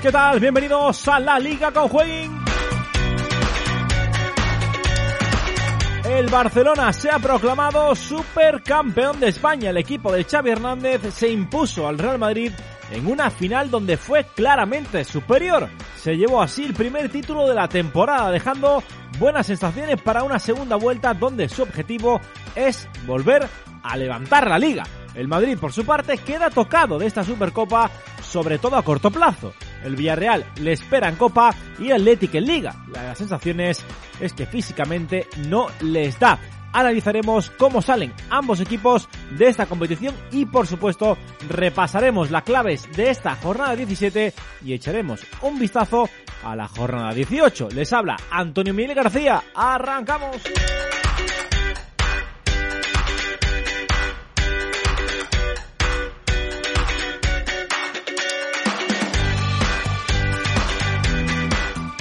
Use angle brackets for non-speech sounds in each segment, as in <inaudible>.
¿qué tal? Bienvenidos a la Liga con Jueguin. El Barcelona se ha proclamado supercampeón de España. El equipo de Xavi Hernández se impuso al Real Madrid en una final donde fue claramente superior. Se llevó así el primer título de la temporada, dejando buenas sensaciones para una segunda vuelta donde su objetivo es volver a levantar la liga. El Madrid, por su parte, queda tocado de esta Supercopa, sobre todo a corto plazo. El Villarreal le espera en Copa y el en Liga. Las sensaciones es que físicamente no les da. Analizaremos cómo salen ambos equipos de esta competición y por supuesto repasaremos las claves de esta jornada 17 y echaremos un vistazo a la jornada 18. Les habla Antonio Miguel García. ¡Arrancamos!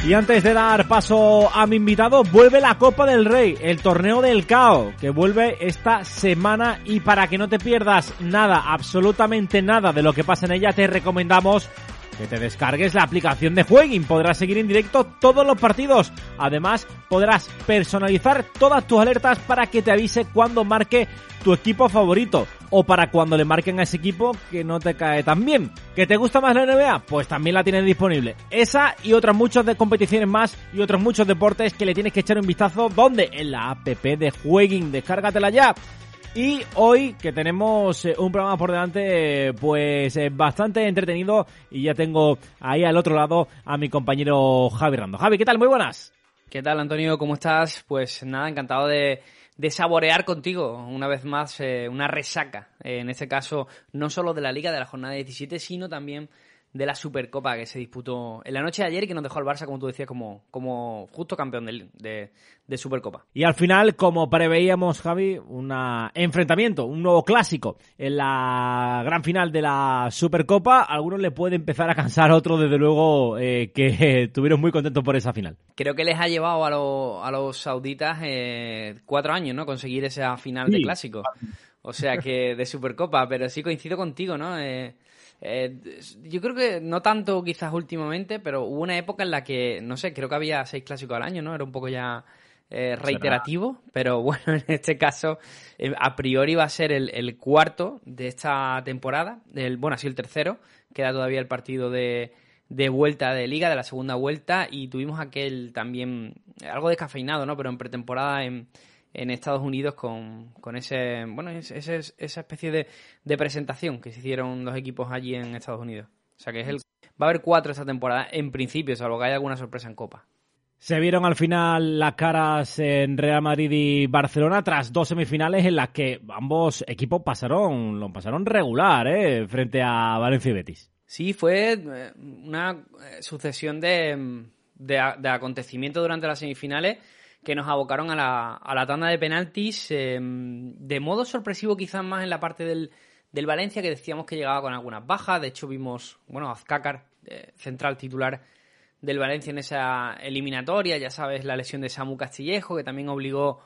Y antes de dar paso a mi invitado, vuelve la Copa del Rey, el torneo del CAO, que vuelve esta semana. Y para que no te pierdas nada, absolutamente nada de lo que pasa en ella, te recomendamos que te descargues la aplicación de Jueguin. Podrás seguir en directo todos los partidos. Además, podrás personalizar todas tus alertas para que te avise cuando marque tu equipo favorito o para cuando le marquen a ese equipo que no te cae tan bien. ¿Que te gusta más la NBA? Pues también la tienes disponible. Esa y otras muchas de competiciones más y otros muchos deportes que le tienes que echar un vistazo. ¿Dónde? En la app de Jueguin. Descárgatela ya. Y hoy que tenemos eh, un programa por delante pues eh, bastante entretenido y ya tengo ahí al otro lado a mi compañero Javi Rando. Javi, ¿qué tal? Muy buenas. ¿Qué tal Antonio? ¿Cómo estás? Pues nada, encantado de, saborear contigo una vez más eh, una resaca. en este caso no solo de la liga de la jornada 17 sino también de la Supercopa que se disputó en la noche de ayer y que nos dejó al Barça, como tú decías, como, como justo campeón de, de, Supercopa. Y al final, como preveíamos, Javi, un enfrentamiento, un nuevo clásico en la gran final de la Supercopa. algunos le puede empezar a cansar, a otros, desde luego, eh, que <laughs> estuvieron muy contentos por esa final. Creo que les ha llevado a, a los sauditas eh, cuatro años, ¿no? Conseguir esa final de clásico. O sea que de Supercopa, pero sí coincido contigo, ¿no? Eh, eh, yo creo que no tanto quizás últimamente, pero hubo una época en la que, no sé, creo que había seis clásicos al año, ¿no? Era un poco ya eh, reiterativo, pero <laughs> bueno, en este caso, eh, a priori va a ser el, cuarto de esta temporada, el, bueno, sido el tercero, queda todavía el partido de, de vuelta de liga, de la segunda vuelta, y tuvimos aquel también, algo descafeinado, ¿no? Pero en pretemporada en en Estados Unidos con, con ese, bueno, ese, esa especie de, de, presentación que se hicieron los equipos allí en Estados Unidos. O sea que es el, va a haber cuatro esta temporada, en principio, salvo que haya alguna sorpresa en Copa. Se vieron al final las caras en Real Madrid y Barcelona tras dos semifinales en las que ambos equipos pasaron, lo pasaron regular, ¿eh? frente a Valencia y Betis. Sí, fue eh, una eh, sucesión de, de, de acontecimientos durante las semifinales que nos abocaron a la, a la tanda de penaltis em, de modo sorpresivo quizás más en la parte del, del, Valencia que decíamos que llegaba con algunas bajas. De hecho vimos, bueno, Azcácar, eh, central titular del Valencia en esa eliminatoria, ya sabes, la lesión de Samu Castillejo que también obligó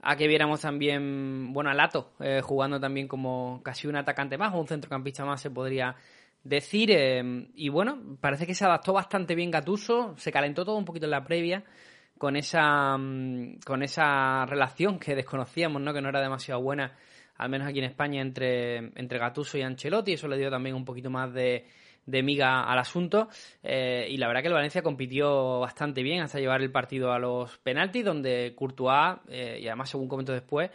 a que viéramos también, bueno, a Lato eh, jugando también como casi un atacante más o un centrocampista más se podría decir. Em, y bueno, parece que se adaptó bastante bien Gatuso, se calentó todo un poquito en la previa con esa, mm, con esa relación que desconocíamos, ¿no? que no era demasiado buena, al menos aquí en España, entre, entre Gattuso y Ancelotti. Eso le dio también un poquito más de, de miga al asunto. Eh, y la verdad que el Valencia compitió bastante bien hasta llevar el partido a los penaltis, donde Courtois, eh, y además según comento después,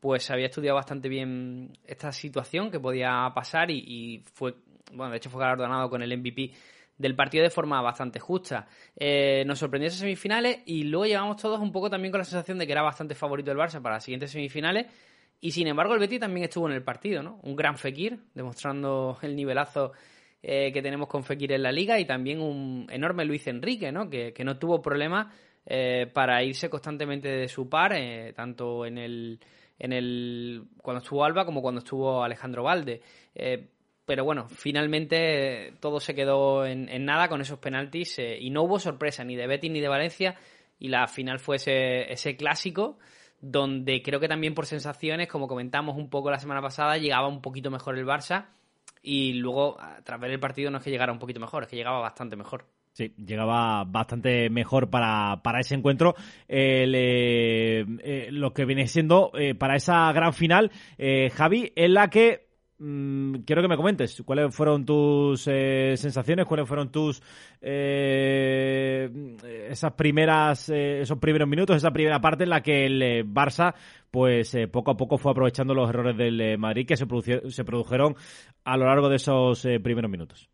pues había estudiado bastante bien esta situación que podía pasar y, y fue, bueno, de hecho fue galardonado con el MVP del partido de forma bastante justa. Eh, nos sorprendió esas semifinales y luego llegamos todos un poco también con la sensación de que era bastante favorito el Barça para las siguientes semifinales. Y sin embargo, el Betis también estuvo en el partido, ¿no? Un gran Fekir, demostrando <laughs> el nivelazo eh, que tenemos con Fekir en la liga y también un enorme Luis Enrique, ¿no? Que, no tuvo problemas eh, para irse constantemente de su par, tanto en el, en el cuando estuvo Alba como cuando estuvo Alejandro Valde pero bueno, finalmente todo se quedó en, nada con esos penaltis eh, y no hubo sorpresa ni de Betis ni de Valencia y la final fue ese, clásico donde creo que también por sensaciones, como comentamos un poco la semana pasada, llegaba un poquito mejor el Barça y luego, tras ver el partido, no es que llegara un poquito mejor, es que llegaba bastante mejor. Sí, llegaba bastante mejor para, para ese encuentro. Eh, eh, lo que viene siendo eh, para esa gran final, Javi, en la que quiero que me comentes cuáles fueron tus sensaciones, cuáles fueron tus esas primeras esos primeros minutos, esa primera parte en la que el Barça pues poco a poco fue aprovechando los errores del Madrid que se, se produjeron a lo largo de esos primeros minutos.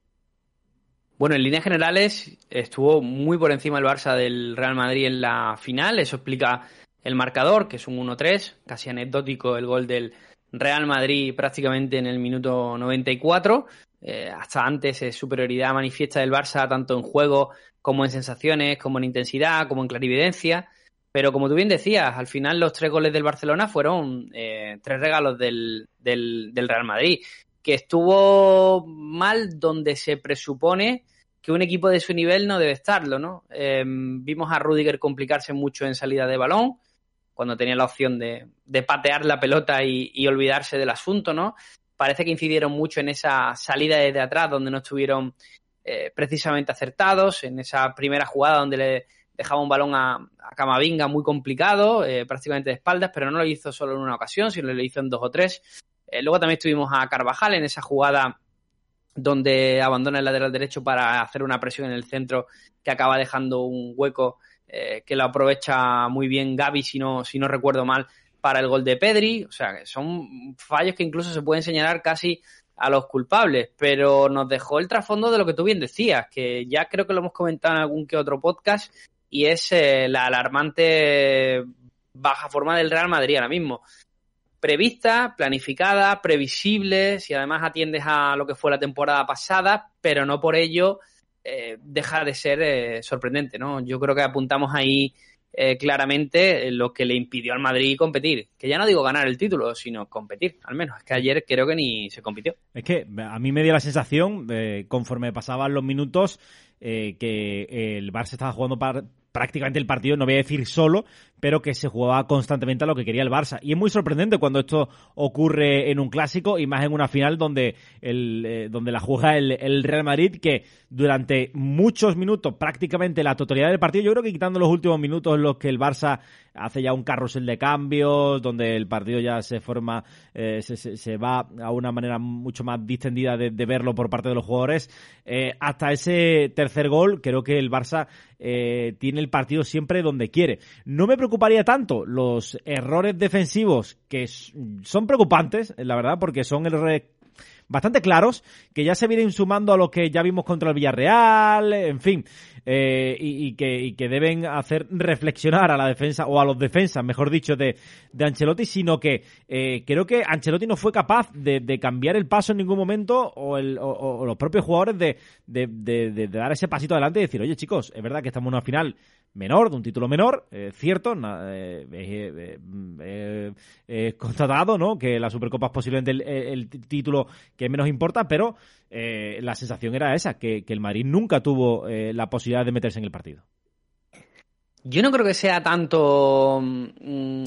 Bueno, en líneas generales estuvo muy por encima el Barça del Real Madrid en la final. Eso explica el marcador, que es un 1-3, casi anecdótico el gol del Real Madrid prácticamente en el minuto 94. Eh, hasta antes es superioridad manifiesta del Barça tanto en juego como en sensaciones, como en intensidad, como en clarividencia. Pero como tú bien decías, al final los tres goles del Barcelona fueron eh, tres regalos del, del, Real Madrid que estuvo mal donde se presupone que un equipo de su nivel no debe estarlo, ¿no? Em, vimos a Rudiger complicarse mucho en salida de balón, cuando tenía la opción de, patear la pelota y, olvidarse del asunto, ¿no? Parece que incidieron mucho en esa salida desde atrás, donde no estuvieron eh, precisamente acertados, en esa primera jugada donde le dejaba un balón a, Camavinga muy complicado, eh, prácticamente de espaldas, pero no lo hizo solo en una ocasión, sino lo hizo en dos o tres. Eh, luego también estuvimos a Carvajal en esa jugada donde abandona el lateral derecho para hacer una presión en el centro que acaba dejando un hueco eh, que lo aprovecha muy bien Gaby, si no, si no recuerdo mal, para el gol de Pedri. O sea, son fallos que incluso se pueden señalar casi a los culpables, pero nos dejó el trasfondo de lo que tú bien decías, que ya creo que lo hemos comentado en algún que otro podcast, y es eh, la alarmante baja forma del Real Madrid ahora mismo prevista, planificada, previsible, si además atiendes a lo que fue la temporada pasada, pero no por ello eh, deja de ser eh, sorprendente, ¿no? Yo creo que apuntamos ahí eh, claramente lo que le impidió al Madrid competir. Que ya no digo ganar el título, sino competir, al menos. Es que ayer creo que ni se compitió. Es que a mí me dio la sensación, conforme pasaban los minutos, que el Barça estaba jugando prácticamente el partido, no voy a decir solo, pero que se jugaba constantemente a lo que quería el Barça. Y es muy sorprendente cuando esto ocurre en un clásico y más en una final donde, el, eh, donde la juega el, Real Madrid, que durante muchos minutos, prácticamente la totalidad del partido, yo creo que quitando los últimos minutos en los que el Barça hace ya un carrusel de cambios, donde el partido ya se forma, eh, se, va a una manera mucho más distendida de, verlo por parte de los jugadores, eh, hasta ese tercer gol, creo que el Barça tiene el partido siempre donde quiere. No me preocuparía tanto los errores defensivos que son preocupantes, la verdad, porque son errores bastante claros, que ya se vienen sumando a lo que ya vimos contra el Villarreal, en fin, eh, y, que, que, deben hacer reflexionar a la defensa, o a los defensas, mejor dicho, de, de Ancelotti, sino que eh, creo que Ancelotti no fue capaz de, cambiar el paso en ningún momento, o, el, o, los propios jugadores de, de, dar ese pasito adelante y decir, oye chicos, es verdad que estamos en una final menor, de un título menor, eh, cierto, eh, eh, constatado, ¿no? Que la Supercopa es posiblemente el, título que menos importa, pero la sensación era esa, que, el Madrid nunca tuvo la posibilidad de meterse en el partido. Yo no creo que sea tanto mm,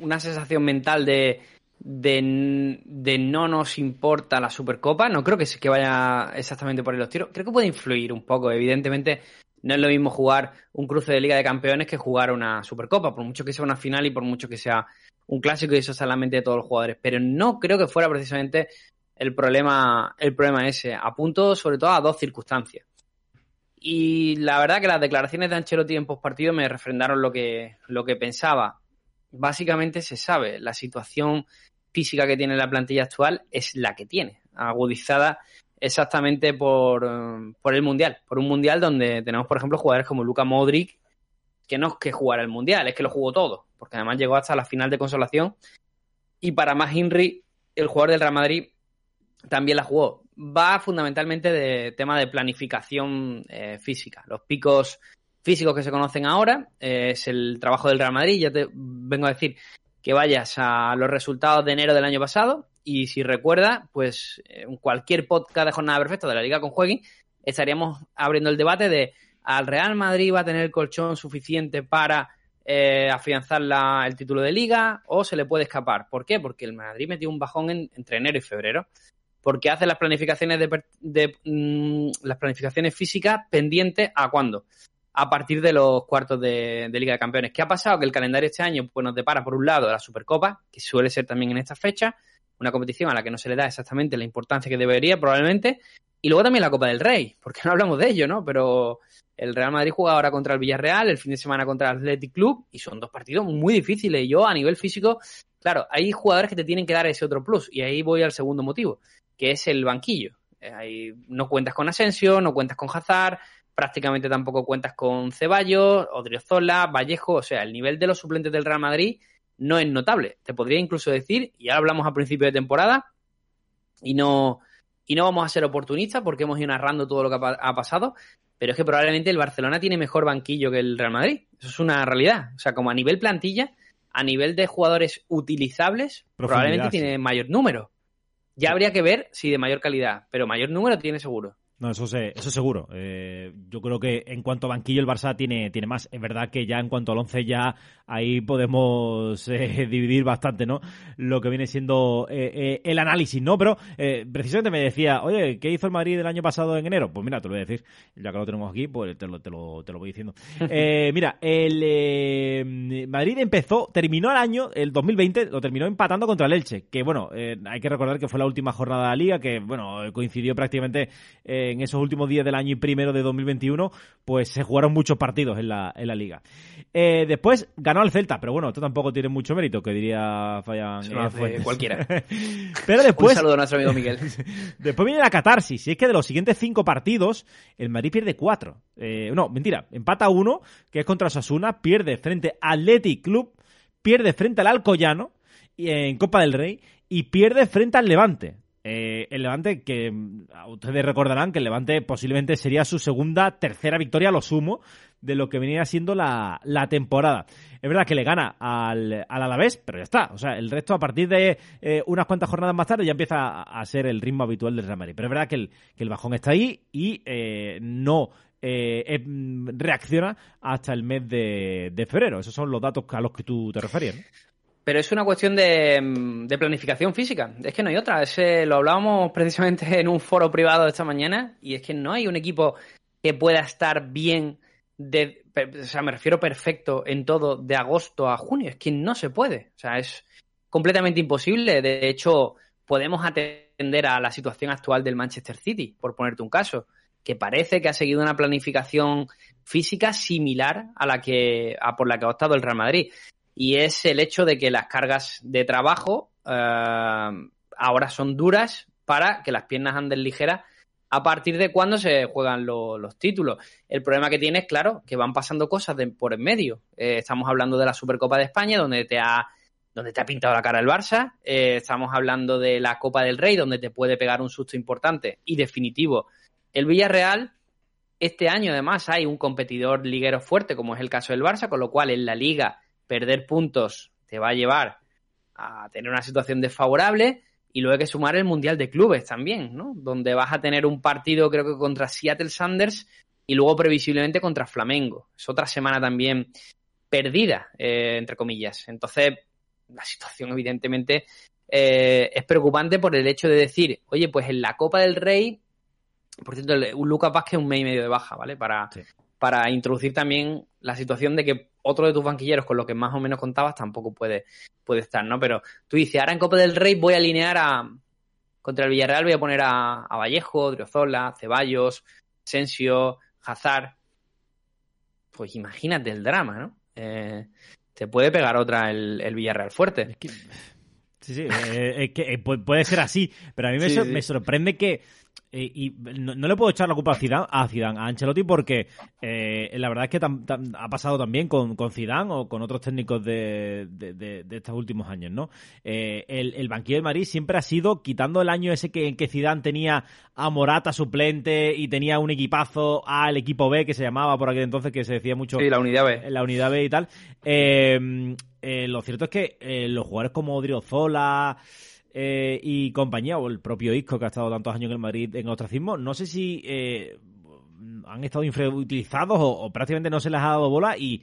una sensación mental de, de, no nos importa la Supercopa. No creo que, que vaya exactamente por los tiros. Creo que puede influir un poco. Evidentemente, no es lo mismo jugar un cruce de Liga de Campeones que jugar una Supercopa, por mucho que sea una final y por mucho que sea un clásico y eso está en la mente de todos los jugadores. Pero no creo que fuera precisamente el problema, el problema ese. Apunto sobre todo a dos circunstancias. Y la verdad que las declaraciones de Ancelotti en postpartido me refrendaron lo que, lo que pensaba. Básicamente se sabe, la situación física que tiene la plantilla actual es la que tiene, agudizada exactamente por, por, el Mundial, por un Mundial donde tenemos, por ejemplo, jugadores como Luka Modric, que no es que jugar el Mundial, es que lo jugó todo, porque además llegó hasta la final de consolación. Y para más Henry, el jugador del Real Madrid también la jugó. Va fundamentalmente de tema de planificación eh, física. Los picos físicos que se conocen ahora eh, es el trabajo del Real Madrid. Ya te vengo a decir que vayas a los resultados de enero del año pasado y si recuerda, pues en cualquier podcast de jornada perfecta de la Liga con Jueguen, estaríamos abriendo el debate de ¿al Real Madrid va a tener colchón suficiente para eh, afianzar el título de Liga o se le puede escapar? ¿Por qué? Porque el Madrid metió un bajón entre enero y febrero. porque hace las planificaciones de, mm, las planificaciones físicas pendientes a cuándo a partir de los cuartos de, Liga de Campeones. ¿Qué ha pasado? Que el calendario este año pues, nos depara, por un lado, la Supercopa, que suele ser también en esta fecha, una competición a la que no se le da exactamente la importancia que debería, probablemente, y luego también la Copa del Rey, porque no hablamos de ello, ¿no? Pero el Real Madrid juega ahora contra el Villarreal, el fin de semana contra el Athletic Club, y son dos partidos muy difíciles. Y yo, a nivel físico, claro, hay jugadores que te tienen que dar ese otro plus, y ahí voy al segundo motivo, que es el banquillo. Eh, no cuentas con Asensio, no cuentas con Hazard, prácticamente tampoco cuentas con Ceballos, Odriozola, Vallejo, o sea, el nivel de los suplentes del Real Madrid no es notable. Te podría incluso decir, y ahora hablamos a principio de temporada, y no, y no vamos a ser oportunistas porque hemos ido narrando todo lo que ha, pasado, pero es que probablemente el Barcelona tiene mejor banquillo que el Real Madrid. Eso es una realidad. O sea, como a nivel plantilla, a nivel de jugadores utilizables, probablemente tiene mayor número. Ya habría que ver si de mayor calidad, pero mayor número tiene seguro. No, eso, eso seguro. Eh, yo creo que en cuanto a banquillo el Barça tiene, tiene más. Es verdad que ya en cuanto al 11 ya ahí podemos <laughs> eh, dividir bastante, ¿no? Lo que viene siendo eh, el análisis, ¿no? Pero precisamente me decía, oye, ¿qué hizo el Madrid el año pasado en enero? Pues mira, te lo voy a decir. Ya que lo tenemos aquí, pues te lo, te lo, te lo voy diciendo. <laughs> mira, el Madrid empezó, terminó el año, el 2020, lo terminó empatando contra el Elche. Que bueno, hay que recordar que fue la última jornada de la liga, que bueno, coincidió prácticamente en esos últimos días del año y primero de 2021, pues se jugaron muchos partidos en la, en la liga. Eh, después ganó el Celta, pero bueno, esto tampoco tiene mucho mérito, que diría Fallan. Eh, cualquiera. <laughs> pero después. Un saludo a nuestro amigo Miguel. <laughs> después viene la catarsis, y es que de los siguientes cinco partidos, el Madrid pierde cuatro. Eh, no, mentira, empata uno, que es contra Osasuna, pierde frente al Athletic Club, pierde frente al Alcoyano en Copa del Rey y pierde frente al Levante. Eh, el Levante, que mm, ustedes recordarán que el Levante posiblemente sería su segunda, tercera victoria a lo sumo de lo que venía siendo la, temporada. Es verdad que le gana al, al, Alavés, pero ya está. O sea, el resto a partir de eh, unas cuantas jornadas más tarde ya empieza a, ser el ritmo habitual del Real Madrid. Pero es verdad que el, que el bajón está ahí y eh, no mm, reacciona hasta el mes de, de, febrero. Esos son los datos a los que tú te referías. Pero es una cuestión de, planificación física. Es que no hay otra. Ese, lo hablábamos <laughs> precisamente en un foro privado esta mañana y es que no hay un equipo que pueda estar bien, de, o sea, me refiero perfecto en todo de agosto a junio. Es que no se puede. O sea, es completamente imposible. De hecho, podemos atender a la situación actual del Manchester City, por ponerte un caso, que parece que ha seguido una planificación física similar a la que a por la que ha optado el Real Madrid y es el hecho de que las cargas de trabajo eh, ahora son duras para que las piernas anden ligeras a partir de cuando se juegan los títulos. El problema que tiene es, claro, que van pasando cosas de, por en medio. Eh, estamos hablando de la Supercopa de España, donde te ha, donde te ha pintado la cara el Barça. Eh, estamos hablando de la Copa del Rey, donde te puede pegar un susto importante y definitivo el Villarreal. Este año, además, hay un competidor liguero fuerte, como es el caso del Barça, con lo cual en la liga perder puntos te va a llevar a tener una situación desfavorable y luego hay que sumar el Mundial de Clubes también, ¿no? Donde vas a tener un partido creo que contra Seattle Sanders y luego previsiblemente contra Flamengo. Es otra semana también perdida, eh, entre comillas. Entonces, la situación evidentemente eh, es preocupante por el hecho de decir, oye, pues en la Copa del Rey, por cierto, un Lucas Vázquez un mes y medio de baja, ¿vale? Para, para introducir también la situación de que otro de tus banquilleros con lo que más o menos contabas tampoco puede, puede estar, ¿no? Pero tú dices, ahora en Copa del Rey voy a alinear a. Contra el Villarreal voy a poner a, Vallejo, Driozola, Ceballos, Sensio, Hazard. Pues imagínate el drama, ¿no? Eh, te puede pegar otra el, Villarreal fuerte. Sí, sí, eh, es que eh, puede ser así, pero a mí me sorprende que eh, y no, le puedo echar la culpa a Zidane, a, Zidane, a Ancelotti porque eh, la verdad es que ha pasado también con, con Zidane o con otros técnicos de, de, estos últimos años, ¿no? Eh, el, el, banquillo de Madrid siempre ha sido, quitando el año ese que, en que Zidane tenía a Morata suplente y tenía un equipazo al equipo B que se llamaba por aquel entonces, que se decía mucho... Sí, la unidad B. La unidad B y tal. lo cierto es que los jugadores como Odriozola... Eh, y compañía, o el propio Isco que ha estado tantos años en el Madrid en ostracismo, no sé si eh, han estado infrautilizados o, prácticamente no se les ha dado bola y,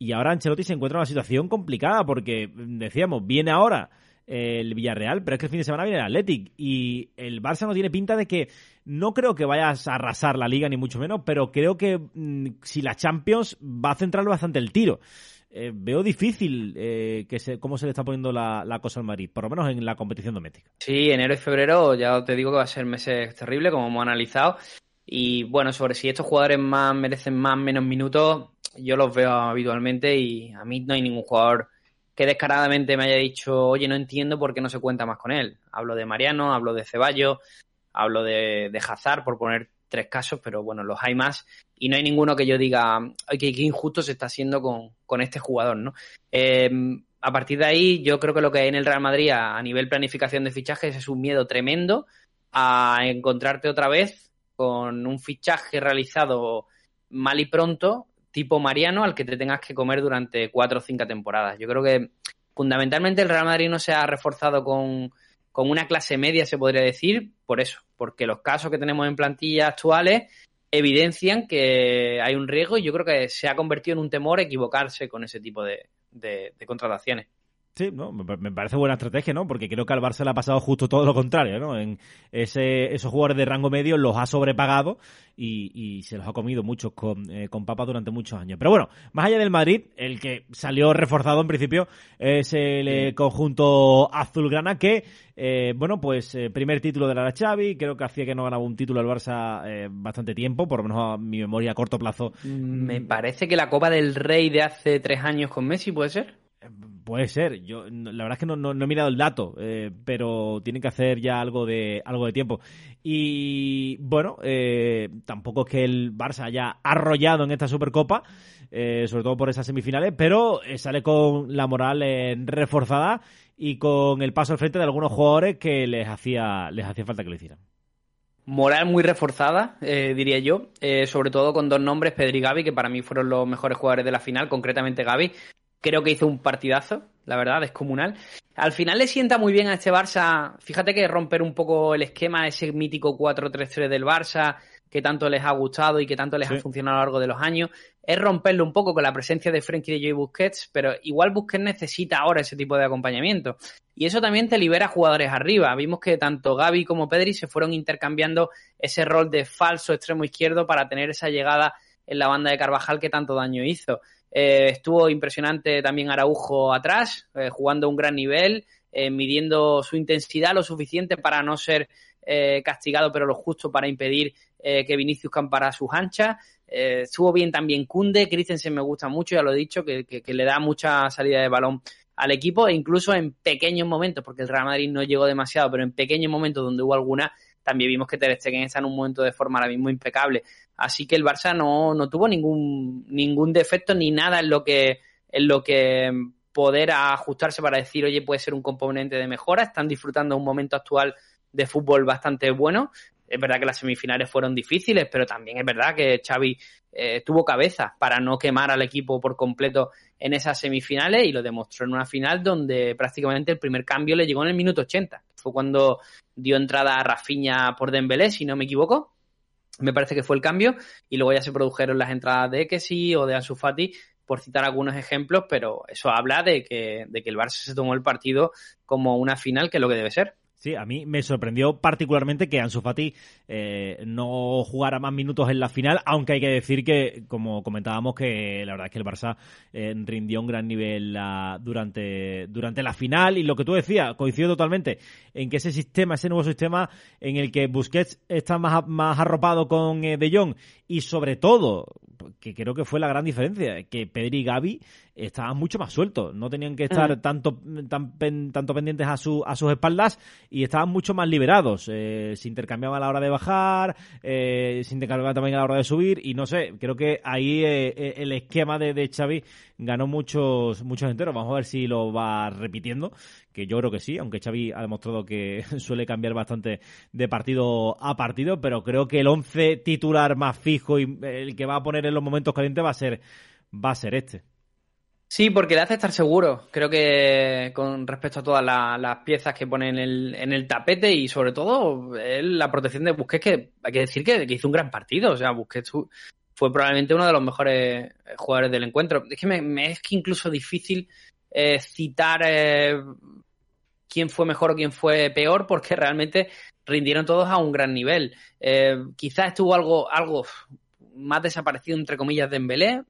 y ahora Ancelotti se encuentra en una situación complicada porque, decíamos, viene ahora el Villarreal, pero es que el fin de semana viene el Athletic y el Barça no tiene pinta de que no creo que vayas a arrasar la liga ni mucho menos, pero creo que mm, si la Champions va a centrarlo bastante el tiro. Eh, veo difícil eh, cómo se le está poniendo la, la, cosa al Madrid, por lo menos en la competición doméstica. Sí, enero y febrero ya te digo que va a ser meses terribles, como hemos analizado. Y bueno, sobre si estos jugadores más merecen más menos minutos, yo los veo habitualmente y a mí no hay ningún jugador que descaradamente me haya dicho, oye, no entiendo por qué no se cuenta más con él. Hablo de Mariano, hablo de Ceballos, hablo de, de Hazard, por poner tres casos, pero bueno, los hay más y no hay ninguno que yo diga, ay, qué, injusto se está haciendo con, con este jugador, ¿no? Eh, a partir de ahí, yo creo que lo que hay en el Real Madrid a, a, nivel planificación de fichajes es un miedo tremendo a encontrarte otra vez con un fichaje realizado mal y pronto, tipo Mariano, al que te tengas que comer durante cuatro o cinco temporadas. Yo creo que fundamentalmente el Real Madrid no se ha reforzado con, con una clase media, se podría decir, por eso, porque los casos que tenemos en plantillas actuales evidencian que hay un riesgo y yo creo que se ha convertido en un temor equivocarse con ese tipo de, de, de contrataciones. Sí, no, me parece buena estrategia, ¿no? Porque creo que al Barça le ha pasado justo todo lo contrario, ¿no? En ese, esos jugadores de rango medio los ha sobrepagado y, y se los ha comido muchos con, eh, con papas durante muchos años. Pero bueno, más allá del Madrid, el que salió reforzado en principio es el eh, conjunto azulgrana que, eh, bueno, pues eh, primer título de la Xavi, creo que hacía que no ganaba un título al Barça eh, bastante tiempo, por lo menos a mi memoria a corto plazo. Me parece que la Copa del Rey de hace tres años con Messi, ¿puede ser? Puede ser, yo la verdad es que no, he mirado el dato, eh, pero tienen que hacer ya algo de algo de tiempo. Y bueno, eh, tampoco es que el Barça haya arrollado en esta Supercopa, eh, sobre todo por esas semifinales, pero sale con la moral reforzada y con el paso al frente de algunos jugadores que les hacía les hacía falta que lo hicieran. Moral muy reforzada, eh, diría yo, sobre todo con dos nombres, Pedri y Gaby, que para mí fueron los mejores jugadores de la final, concretamente Gaby, creo que hizo un partidazo, la verdad, descomunal. Al final le sienta muy bien a este Barça, fíjate que romper un poco el esquema, ese mítico 4-3-3 del Barça, que tanto les ha gustado y que tanto les sí. ha funcionado a lo largo de los años, es romperlo un poco con la presencia de Frenkie de Joy Busquets, pero igual Busquets necesita ahora ese tipo de acompañamiento. Y eso también te libera jugadores arriba. Vimos que tanto Gaby como Pedri se fueron intercambiando ese rol de falso extremo izquierdo para tener esa llegada en la banda de Carvajal que tanto daño hizo. Eh, estuvo impresionante también Araujo atrás, eh, jugando a un gran nivel, eh, midiendo su intensidad lo suficiente para no ser eh, castigado, pero lo justo para impedir que Vinicius campara sus anchas. estuvo bien también Kunde, Christensen me gusta mucho, ya lo he dicho, que, que, que le da mucha salida de balón al equipo e incluso en pequeños momentos, porque el Real Madrid no llegó demasiado, pero en pequeños momentos donde hubo alguna, también vimos que Ter Stegen está en un momento de forma ahora mismo impecable. Así que el Barça no, no tuvo ningún, ningún defecto ni nada en lo que, en lo que poder ajustarse para decir, oye, puede ser un componente de mejora. Están disfrutando un momento actual de fútbol bastante bueno. Es verdad que las semifinales fueron difíciles, pero también es verdad que Xavi eh, tuvo cabeza para no quemar al equipo por completo en esas semifinales y lo demostró en una final donde prácticamente el primer cambio le llegó en el minuto 80. Fue cuando dio entrada a Rafinha por Dembélé, si no me equivoco. Me parece que fue el cambio y luego ya se produjeron las entradas de Kessi o de Ansu Fati por citar algunos ejemplos, pero eso habla de que, de que el Barça se tomó el partido como una final que es lo que debe ser. Sí, a mí me sorprendió particularmente que Ansu Fati eh, no jugara más minutos en la final, aunque hay que decir que, como comentábamos, que la verdad es que el Barça eh, rindió un gran nivel durante, durante la final. Y lo que tú decías, coincido totalmente en que ese sistema, ese nuevo sistema en el que Busquets está más, más arropado con eh, De Jong y sobre todo, que creo que fue la gran diferencia, que Pedri y Gaby estaban mucho más sueltos, no tenían que estar mm. tanto, tan, pen, tanto pendientes a, su, a sus espaldas y estaban mucho más liberados. Eh, se intercambiaban a la hora de bajar, eh, se intercambiaban también a la hora de subir y no sé, creo que ahí eh, el esquema de, de Xavi ganó muchos, muchos enteros. Vamos a ver si lo va repitiendo, que yo creo que sí, aunque Xavi ha demostrado que <laughs> suele cambiar bastante de partido a partido, pero creo que el 11 titular más fijo y el que va a poner en los momentos calientes va a ser, va a ser este. Sí, porque le hace estar seguro. Creo que con respecto a todas la, las piezas que pone en el, en el tapete y sobre todo él, la protección de Busquets, que hay que decir que, hizo un gran partido. O sea, Busquets fue probablemente uno de los mejores jugadores del encuentro. Es que me, es que incluso difícil eh, citar eh, quién fue mejor o quién fue peor, porque realmente rindieron todos a un gran nivel. Eh, quizás estuvo algo, algo más desaparecido, entre comillas, de Embelé,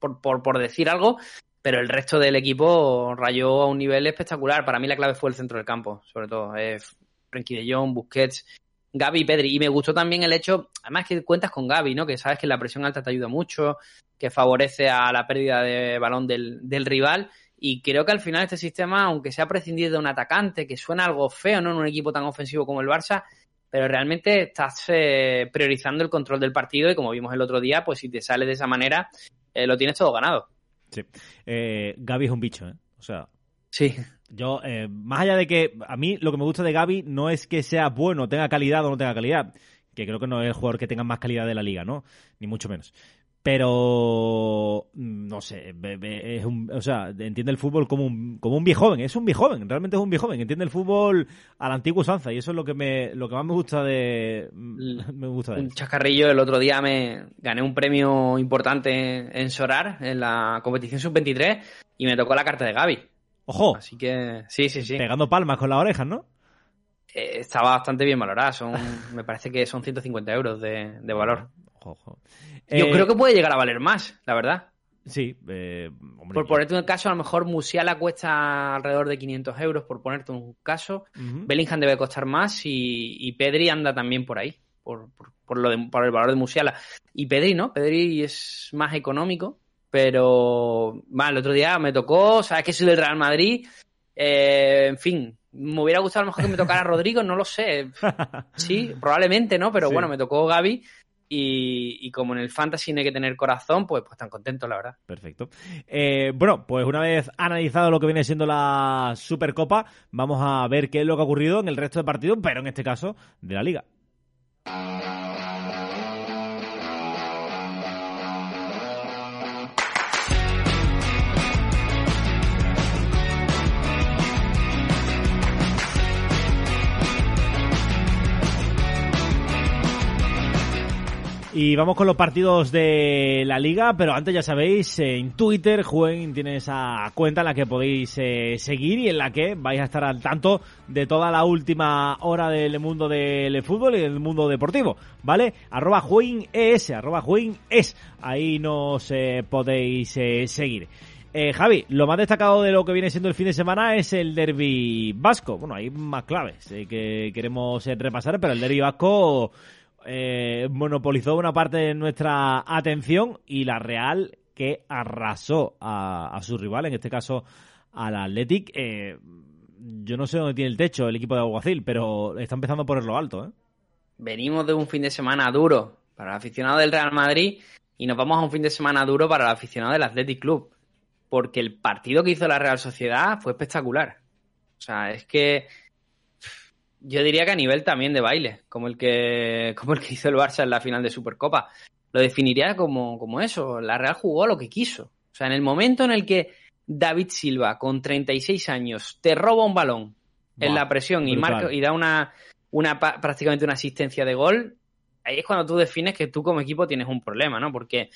por, por, por decir algo, pero el resto del equipo rayó a un nivel espectacular. Para mí la clave fue el centro del campo, sobre todo. Eh, Frenkie de Jong, Busquets, Gaby y Pedri. Y me gustó también el hecho, además que cuentas con Gaby, ¿no? Que sabes que la presión alta te ayuda mucho, que favorece a la pérdida de balón del, del rival. Y creo que al final este sistema, aunque sea prescindir de un atacante, que suena algo feo, ¿no? En un equipo tan ofensivo como el Barça, pero realmente estás eh, priorizando el control del partido y como vimos el otro día, pues si te sale de esa manera, eh, lo tienes todo ganado. Sí. Eh, Gaby es un bicho, ¿eh? O sea. Sí. Yo, eh, más allá de que a mí lo que me gusta de Gaby no es que sea bueno, tenga calidad o no tenga calidad, que creo que no es el jugador que tenga más calidad de la liga, ¿no? Ni mucho menos pero mm, no sé, es un, o sea, entiende el fútbol como un, como un viejo joven, es un viejo joven, realmente es un viejo joven, entiende el fútbol a la antigua usanza y eso es lo que me, lo que más me gusta de, me gusta de Un chascarrillo, el otro día me gané un premio importante en Sorar, en la competición sub-23 y me tocó la carta de Gaby. Ojo. Así que, sí, sí, sí. Pegando palmas con las orejas, ¿no? Eh, estaba bastante bien valorada, son, me parece que son 150 euros de, de valor. Yo creo eh, que puede llegar a valer más, la verdad. Sí, eh, por ponerte un caso, a lo mejor Musiala cuesta alrededor de 500 euros, por ponerte un caso. Bellingham debe costar más y, Pedri anda también por ahí, por, por, lo de, por el valor de Musiala. Y Pedri, ¿no? Pedri es más económico, pero el otro día me tocó, sabes que soy del Real Madrid, eh, en fin, me hubiera gustado a lo mejor que me tocara <laughs> Rodrigo, no lo sé. <laughs> Sí, probablemente, ¿no? Pero bueno, me tocó Gaby y, como en el fantasy no hay que tener corazón, pues, pues tan contento, la verdad. Perfecto. Eh, bueno, pues una vez analizado lo que viene siendo la Supercopa, vamos a ver qué es lo que ha ocurrido en el resto de partidos, pero en este caso de la liga. Y vamos con los partidos de la liga, pero antes ya sabéis, en Twitter, Juven tiene esa cuenta en la que podéis eh, seguir y en la que vais a estar al tanto de toda la última hora del mundo del fútbol y del mundo deportivo, ¿vale? Arroba ES, arroba es, ahí nos eh, podéis eh, seguir. Javi, lo más destacado de lo que viene siendo el fin de semana es el derby vasco. Bueno, hay más claves que queremos repasar, pero el derby vasco eh, monopolizó una parte de nuestra atención y la Real que arrasó a, su rival, en este caso al Athletic. Eh, yo no sé dónde tiene el techo el equipo de Aguacil, pero está empezando por lo alto. ¿eh? Venimos de un fin de semana duro para el aficionado del Real Madrid y nos vamos a un fin de semana duro para el aficionado del Athletic Club, porque el partido que hizo la Real Sociedad fue espectacular. O sea, es que yo diría que a nivel también de baile, como el que, <laughs> como el que hizo el Barça en la final de Supercopa. Lo definiría como, como eso. La Real jugó lo que quiso. O sea, en el momento en el que David Silva, con 36 años, te roba un balón en la presión y, marca, y da una, una prácticamente una asistencia de gol, ahí es cuando tú defines que tú como equipo tienes un problema, ¿no? Porque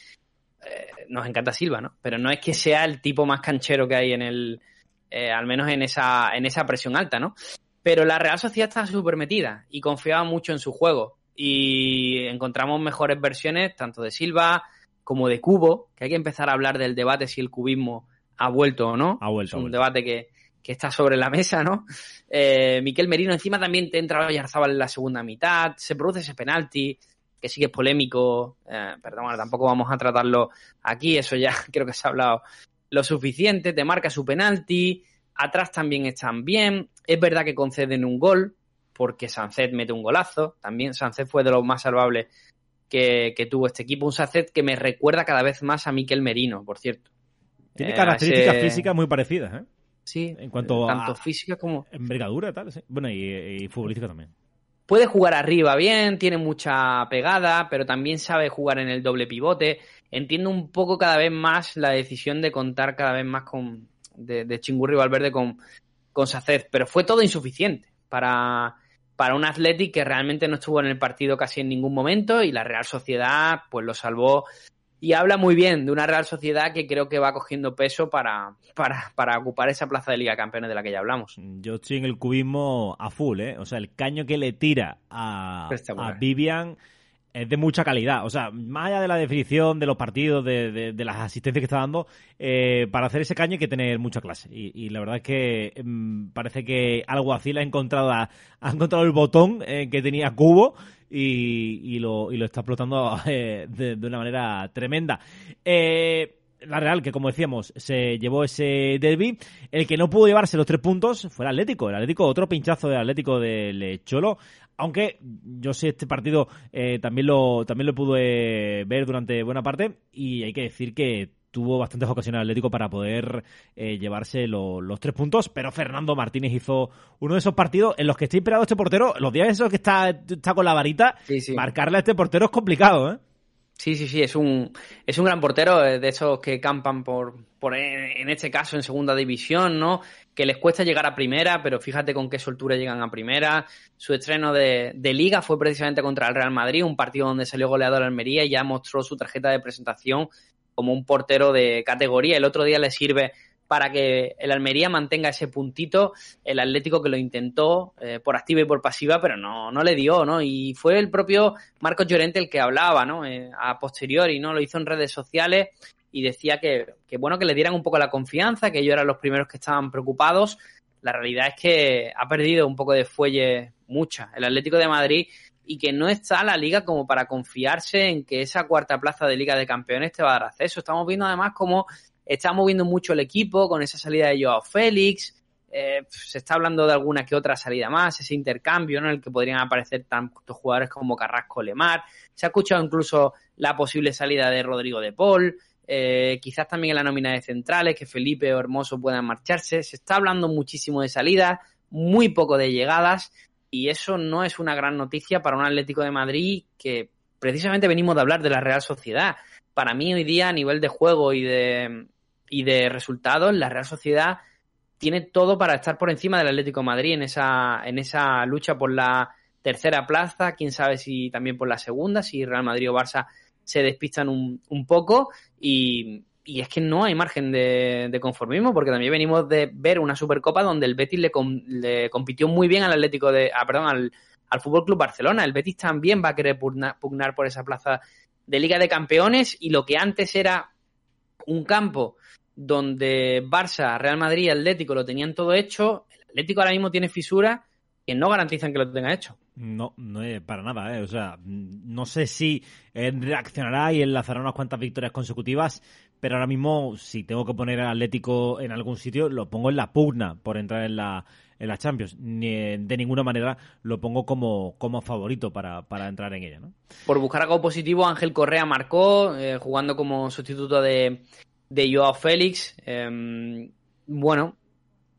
eh, nos encanta Silva, ¿no? Pero no es que sea el tipo más canchero que hay en el, eh, al menos en esa, en esa presión alta, ¿no? Pero la Real Sociedad está súper metida y confiaba mucho en su juego. Y encontramos mejores versiones tanto de Silva como de Cubo, que hay que empezar a hablar del debate si el cubismo ha vuelto o no. Ha vuelto. Es un debate que, está sobre la mesa, ¿no? Eh, Miquel Merino encima también te entra Oyarzábal en la segunda mitad, se produce ese penalti, que sí que es polémico, eh, perdón, tampoco vamos a tratarlo aquí, eso ya <laughs> creo que se ha hablado lo suficiente, te marca su penalti, Atrás también están bien. Es verdad que conceden un gol, porque Sancet mete un golazo. También Sancet fue de los más salvables que, tuvo este equipo. Un Sancet que me recuerda cada vez más a Miquel Merino, por cierto. Tiene eh, características físicas muy parecidas, ¿eh? Sí. En cuanto tanto a física como. Envergadura, tal, sí. Bueno, y, y futbolística también. Puede jugar arriba bien, tiene mucha pegada, pero también sabe jugar en el doble pivote. Entiendo un poco cada vez más la decisión de contar cada vez más con, de, de Chingurri Valverde con, con Saced, pero fue todo insuficiente para, para un Athletic que realmente no estuvo en el partido casi en ningún momento y la Real Sociedad pues lo salvó y habla muy bien de una Real Sociedad que creo que va cogiendo peso para, para, para ocupar esa plaza de Liga de Campeones de la que ya hablamos. Yo estoy en el cubismo a full, ¿eh? O sea, el caño que le tira a, a Vivian es de mucha calidad. O sea, más allá de la definición de los partidos, de, de, las asistencias que está dando, eh, para hacer ese caño hay que tener mucha clase. Y, la verdad es que em, parece que le ha encontrado, ha encontrado el botón eh, que tenía Cubo y, lo, y lo está explotando <laughs> eh, de, de, una manera tremenda. Eh, la Real, que como decíamos, se llevó ese derby. El que no pudo llevarse los tres puntos fue el Atlético. El Atlético, otro pinchazo del Atlético del Cholo. Aunque yo sé este partido eh, también lo también lo pude ver durante buena parte y hay que decir que tuvo bastantes ocasiones Atlético para poder eh, llevarse los tres puntos, pero Fernando Martínez hizo uno de esos partidos en los que está inspirado este portero. Los días esos que está, está con la varita, marcarle a este portero es complicado, ¿eh? Sí, sí, sí, es un, es un gran portero, eh, de esos que campan por, por, en este caso, en segunda división, ¿no? Que les cuesta llegar a primera, pero fíjate con qué soltura llegan a primera. Su estreno de, liga fue precisamente contra el Real Madrid, un partido donde salió goleador Almería y ya mostró su tarjeta de presentación como un portero de categoría. El otro día le sirve para que el Almería mantenga ese puntito, el Atlético que lo intentó eh, por activa y por pasiva, pero no, no le dio, ¿no? Y fue el propio Marcos Llorente el que hablaba, ¿no? Eh, a posteriori, ¿no? Lo hizo en redes sociales y decía que, que, bueno, que le dieran un poco la confianza, que ellos eran los primeros que estaban preocupados. La realidad es que ha perdido un poco de fuelle mucha el Atlético de Madrid y que no está la liga como para confiarse en que esa cuarta plaza de Liga de Campeones te va a dar acceso. Estamos viendo además como está moviendo mucho el equipo con esa salida de Joao Félix. Eh, se está hablando de alguna que otra salida más, ese intercambio en el que podrían aparecer tantos jugadores como Carrasco Lemar. Se ha escuchado incluso la posible salida de Rodrigo de Paul. Eh, quizás también en la nómina de centrales, que Felipe o Hermoso puedan marcharse. Se está hablando muchísimo de salidas, muy poco de llegadas, y eso no es una gran noticia para un Atlético de Madrid que precisamente venimos de hablar de la Real Sociedad. Para mí hoy día a nivel de juego y de, y de resultados, la Real Sociedad tiene todo para estar por encima del Atlético de Madrid en esa, en esa lucha por la tercera plaza, quién sabe si también por la segunda, si Real Madrid o Barça se despistan un, un poco y, y, es que no hay margen de, conformismo porque también venimos de ver una Supercopa donde el Betis le, compitió muy bien al Atlético de, ah, perdón, al, al Fútbol Club Barcelona. El Betis también va a querer pugnar por esa plaza de Liga de Campeones y lo que antes era un campo donde Barça, Real Madrid y Atlético lo tenían todo hecho, el Atlético ahora mismo tiene fisuras que no garantizan que lo tenga hecho. No, no es para nada, ¿eh? O sea, no sé si reaccionará y enlazará unas cuantas victorias consecutivas, pero ahora mismo, si tengo que poner al Atlético en algún sitio, lo pongo en la pugna por entrar en la, en la Champions. Ni, de ninguna manera lo pongo como, como favorito para, para entrar en ella, ¿no? Por buscar algo positivo, Ángel Correa marcó, eh, jugando como sustituto de, de Joao Félix. Em, bueno,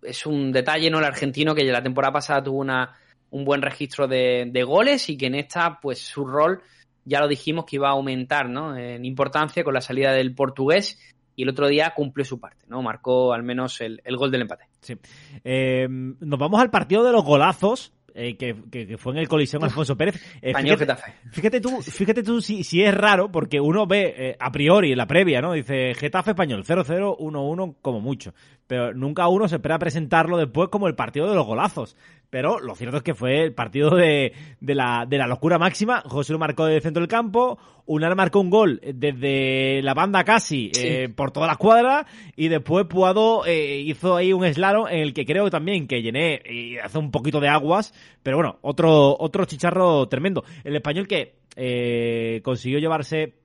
es un detalle, ¿no? El argentino que la temporada pasada tuvo una, un buen registro de, goles y que en esta, pues su rol, ya lo dijimos que iba a aumentar, ¿no? En importancia con la salida del portugués y el otro día cumplió su parte, ¿no? Marcó al menos el, gol del empate. Sí. Em, nos vamos al partido de los golazos. Eh, que, fue en el colisión Alfonso Pérez. Eh, fíjate, fíjate, tú, fíjate tú si, si es raro, porque uno ve eh, a priori en la previa, ¿no? Dice Getafe español, 0-0, 1-1 como mucho. Pero nunca uno se espera presentarlo después como el partido de los golazos. Pero lo cierto es que fue el partido de, de, la, de la locura máxima. José lo marcó desde el centro del campo, Unar marcó un gol desde la banda casi eh, por toda la escuadra y después Puado eh, hizo ahí un slalom en el que creo también que llené y hace un poquito de aguas, pero bueno, otro, otro chicharro tremendo. El español que eh, consiguió llevarse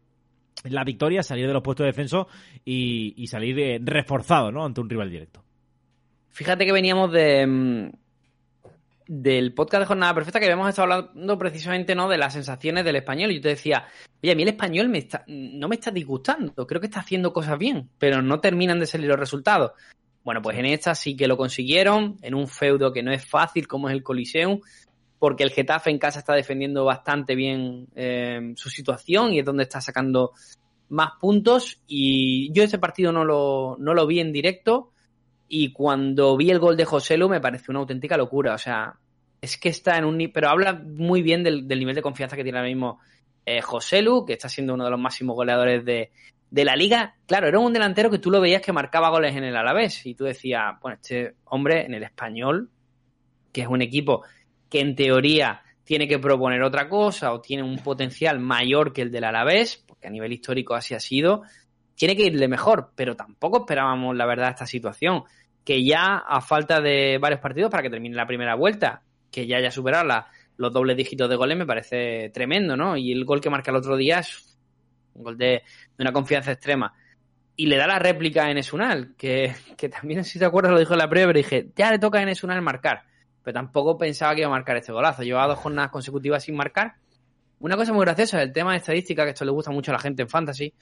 la victoria, salir de los puestos de defensa y, salir reforzado ¿no? ante un rival directo. Fíjate que veníamos de, mm, del podcast de Jornada Perfecta que habíamos estado hablando precisamente no de las sensaciones del español. Y yo te decía, oye, a mí el español me está, no me está disgustando, creo que está haciendo cosas bien, pero no terminan de salir los resultados. Bueno, pues en esta sí que lo consiguieron, en un feudo que no es fácil como es el Coliseum, porque el Getafe en casa está defendiendo bastante bien eh, su situación y es donde está sacando más puntos. Y yo ese partido no lo, no lo vi en directo, y cuando vi el gol de José Lu me pareció una auténtica locura. O sea, es que está en un... Pero habla muy bien del, nivel de confianza que tiene ahora mismo Eh, José Lu, que está siendo uno de los máximos goleadores de, de la liga. Claro, era un delantero que tú lo veías que marcaba goles en el Alavés y tú decías, bueno, este hombre en el español, que es un equipo que en teoría tiene que proponer otra cosa o tiene un potencial mayor que el del Alavés, porque a nivel histórico así ha sido, tiene que irle mejor, pero tampoco esperábamos la verdad esta situación, que ya a falta de varios partidos para que termine la primera vuelta, que ya haya superado los dobles dígitos de goles me parece tremendo, ¿no? Y el gol que marca el otro día es un gol de, una confianza extrema. Y le da la réplica a Enesunal, que, que también, si te acuerdas, lo dijo en la previa, pero dije, ya le toca a Enesunal marcar. Pero tampoco pensaba que iba a marcar este golazo. Llevaba dos jornadas consecutivas sin marcar. Una cosa muy graciosa, el tema de estadística, que esto le gusta mucho a la gente en Fantasy,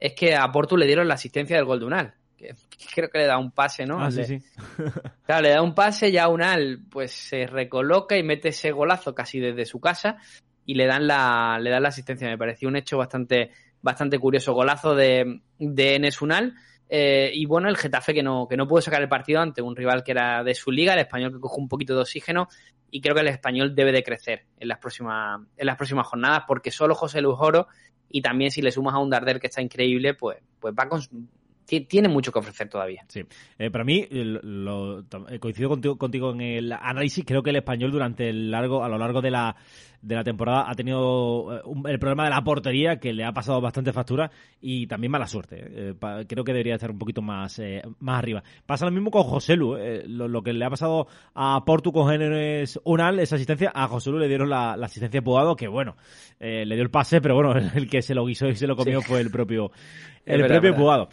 es que a Portu le dieron la asistencia del gol de Unal. Que, <laughs> creo que le da un pase, ¿no? Ah, sí, sí. <laughs> claro, le da un pase, ya Unal pues se recoloca y mete ese golazo casi desde su casa y le dan la, le dan la asistencia. Me pareció un hecho bastante, bastante curioso. Golazo de, de Enes Unal. Eh, y bueno, el Getafe que no, que no pudo sacar el partido ante un rival que era de su liga, el español que coge un poquito de oxígeno y creo que el español debe de crecer en las próximas, en las próximas jornadas porque solo José Lujoro y también si le sumas a un Darder que está increíble, pues, pues va con, tiene mucho que ofrecer todavía. Sí. Eh, para mí, lo, eh, coincido contigo, contigo en el análisis. Creo que el español durante el largo, a lo largo de la, de la temporada ha tenido eh, el problema de la portería que le ha pasado bastante factura y también mala suerte. creo que debería estar un poquito más, más arriba. Pasa lo mismo con José Lu. Lo, que le ha pasado a Portu con Géneres Unal, esa asistencia, a José Lu le dieron la, asistencia Pugado, que bueno, le dio el pase, pero bueno, <laughs> el, que se lo guisó y se lo comió fue el propio, <laughs> el propio Pugado.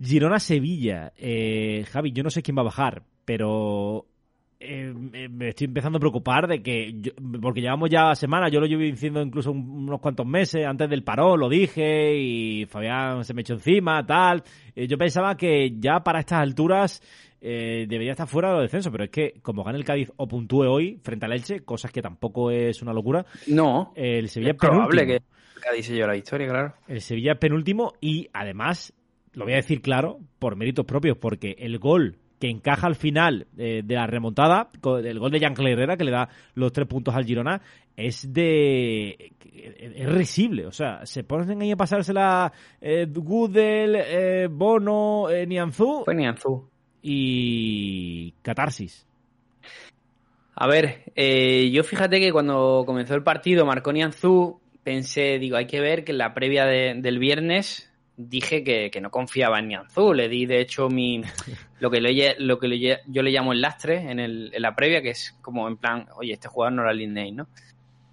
Girona-Sevilla. Eh, Javi, yo no sé quién va a bajar, pero eh, me estoy empezando a preocupar de que, porque llevamos ya semanas, yo lo llevo diciendo incluso unos cuantos meses, antes del parón lo dije y Fabián se me echó encima, tal. Eh, yo pensaba que ya para estas alturas debería estar fuera de los descensos, pero es que como gana el Cádiz o puntúe hoy frente al Elche, cosas que tampoco es una locura. No. El Sevilla es probable que el Cádiz se lleve la historia, claro. El Sevilla es penúltimo y además lo voy a decir claro, por méritos propios, porque el gol que encaja al final eh, de la remontada, el gol de Jan Herrera, que le da los tres puntos al Girona, es de. es risible. O sea, se ponen ahí a pasársela eh, Gudel, eh, Bono, eh, Nianzú. Fue Nianzú. Y. Catarsis. A ver, yo fíjate que cuando comenzó el partido, marcó Nianzú, pensé, digo, hay que ver que en la previa del viernes dije que, no confiaba en Nianzú. Le di, de hecho, mi <laughs> lo que, le, lo que yo le llamo el lastre en, el, en la previa, que es como en plan, oye, este jugador no era Lindney, ¿no?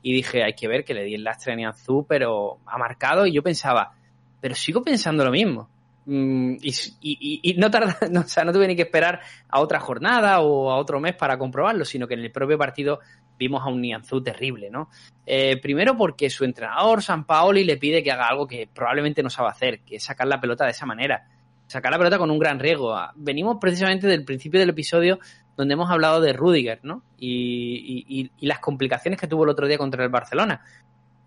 Y dije, hay que ver que le di el lastre a Nianzú, pero ha marcado y yo pensaba, pero sigo pensando lo mismo. Mm, y, no tarda, <laughs> no, o sea, no tuve ni que esperar a otra jornada o a otro mes para comprobarlo, sino que en el propio partido vimos a un Nianzú terrible, ¿no? Eh, primero porque su entrenador, San Paoli, le pide que haga algo que probablemente no sabe hacer, que es sacar la pelota de esa manera. Sacar la pelota con un gran riesgo. Ah, venimos precisamente del principio del episodio donde hemos hablado de Rudiger, ¿no? Y, las complicaciones que tuvo el otro día contra el Barcelona.